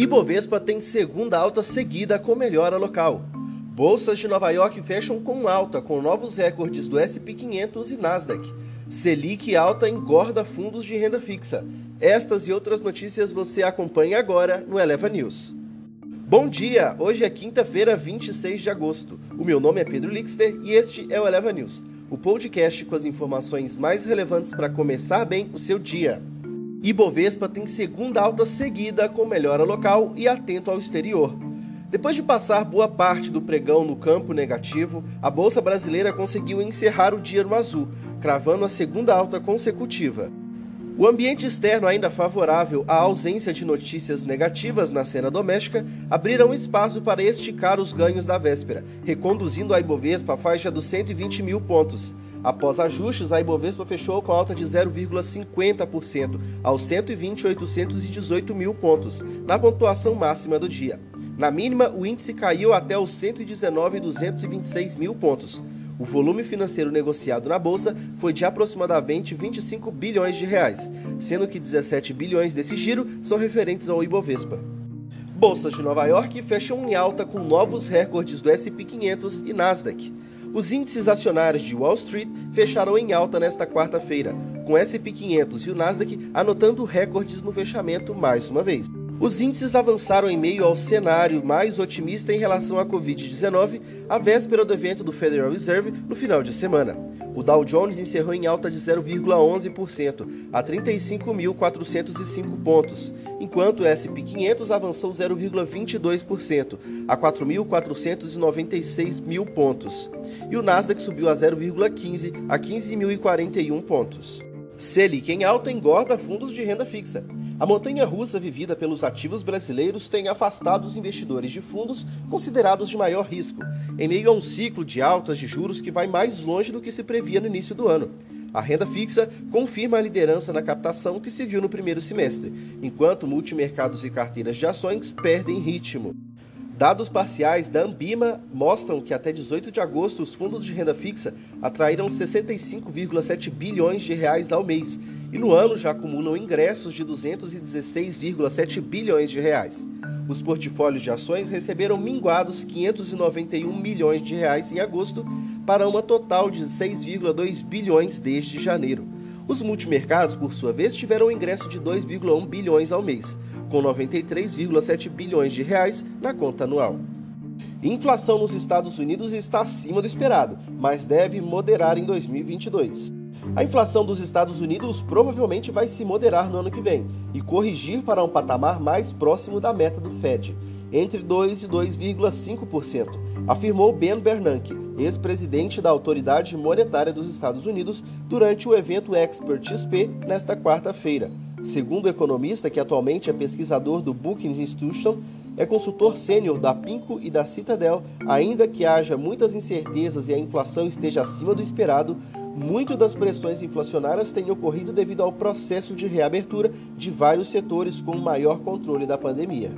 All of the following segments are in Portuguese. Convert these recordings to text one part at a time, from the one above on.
Ibovespa tem segunda alta seguida com melhora local. Bolsas de Nova York fecham com alta, com novos recordes do SP 500 e Nasdaq. Selic alta engorda fundos de renda fixa. Estas e outras notícias você acompanha agora no Eleva News. Bom dia! Hoje é quinta-feira, 26 de agosto. O meu nome é Pedro Lixter e este é o Eleva News, o podcast com as informações mais relevantes para começar bem o seu dia. Ibovespa tem segunda alta seguida com melhora local e atento ao exterior. Depois de passar boa parte do pregão no campo negativo, a bolsa brasileira conseguiu encerrar o dia no azul, cravando a segunda alta consecutiva. O ambiente externo ainda favorável à ausência de notícias negativas na cena doméstica abriram espaço para esticar os ganhos da véspera, reconduzindo a Ibovespa à faixa dos 120 mil pontos. Após ajustes, a Ibovespa fechou com alta de 0,50% aos 120.818 mil pontos, na pontuação máxima do dia. Na mínima, o índice caiu até os 119.226 mil pontos. O volume financeiro negociado na bolsa foi de aproximadamente 25 bilhões de reais, sendo que 17 bilhões desse giro são referentes ao Ibovespa. Bolsas de Nova York fecham em alta com novos recordes do S&P 500 e Nasdaq. Os índices acionários de Wall Street fecharam em alta nesta quarta-feira, com S&P 500 e o Nasdaq anotando recordes no fechamento mais uma vez. Os índices avançaram em meio ao cenário mais otimista em relação à Covid-19, à véspera do evento do Federal Reserve no final de semana. O Dow Jones encerrou em alta de 0,11% a 35.405 pontos, enquanto o S&P 500 avançou 0,22% a 4.496 mil pontos, e o Nasdaq subiu a 0,15 a 15.041 pontos. Selic em alta engorda fundos de renda fixa. A montanha russa vivida pelos ativos brasileiros tem afastado os investidores de fundos considerados de maior risco, em meio a um ciclo de altas de juros que vai mais longe do que se previa no início do ano. A renda fixa confirma a liderança na captação que se viu no primeiro semestre, enquanto multimercados e carteiras de ações perdem ritmo. Dados parciais da Ambima mostram que até 18 de agosto os fundos de renda fixa atraíram 65,7 bilhões de reais ao mês e no ano já acumulam ingressos de 216,7 bilhões de reais. Os portfólios de ações receberam minguados 591 milhões de reais em agosto para uma total de 6,2 bilhões desde janeiro. Os multimercados, por sua vez, tiveram um ingresso de 2,1 bilhões ao mês com 93,7 bilhões de reais na conta anual. Inflação nos Estados Unidos está acima do esperado, mas deve moderar em 2022. A inflação dos Estados Unidos provavelmente vai se moderar no ano que vem e corrigir para um patamar mais próximo da meta do Fed, entre 2 e 2,5%, afirmou Ben Bernanke, ex-presidente da Autoridade Monetária dos Estados Unidos, durante o evento Expert XP nesta quarta-feira. Segundo o economista, que atualmente é pesquisador do Brookings Institution, é consultor sênior da Pinco e da Citadel, ainda que haja muitas incertezas e a inflação esteja acima do esperado, muito das pressões inflacionárias têm ocorrido devido ao processo de reabertura de vários setores com maior controle da pandemia.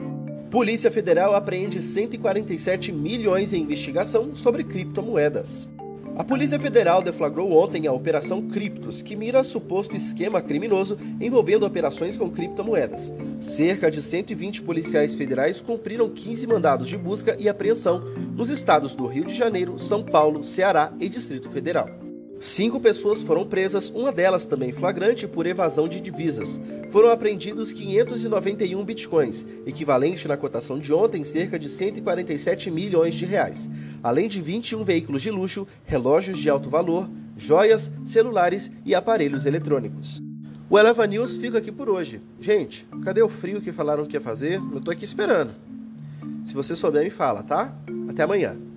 Polícia Federal apreende 147 milhões em investigação sobre criptomoedas. A Polícia Federal deflagrou ontem a Operação Criptos, que mira suposto esquema criminoso envolvendo operações com criptomoedas. Cerca de 120 policiais federais cumpriram 15 mandados de busca e apreensão nos estados do Rio de Janeiro, São Paulo, Ceará e Distrito Federal. Cinco pessoas foram presas, uma delas também flagrante por evasão de divisas. Foram apreendidos 591 bitcoins, equivalente na cotação de ontem cerca de 147 milhões de reais, além de 21 veículos de luxo, relógios de alto valor, joias, celulares e aparelhos eletrônicos. O Eleva News fica aqui por hoje. Gente, cadê o frio que falaram que ia fazer? Eu tô aqui esperando. Se você souber, me fala, tá? Até amanhã.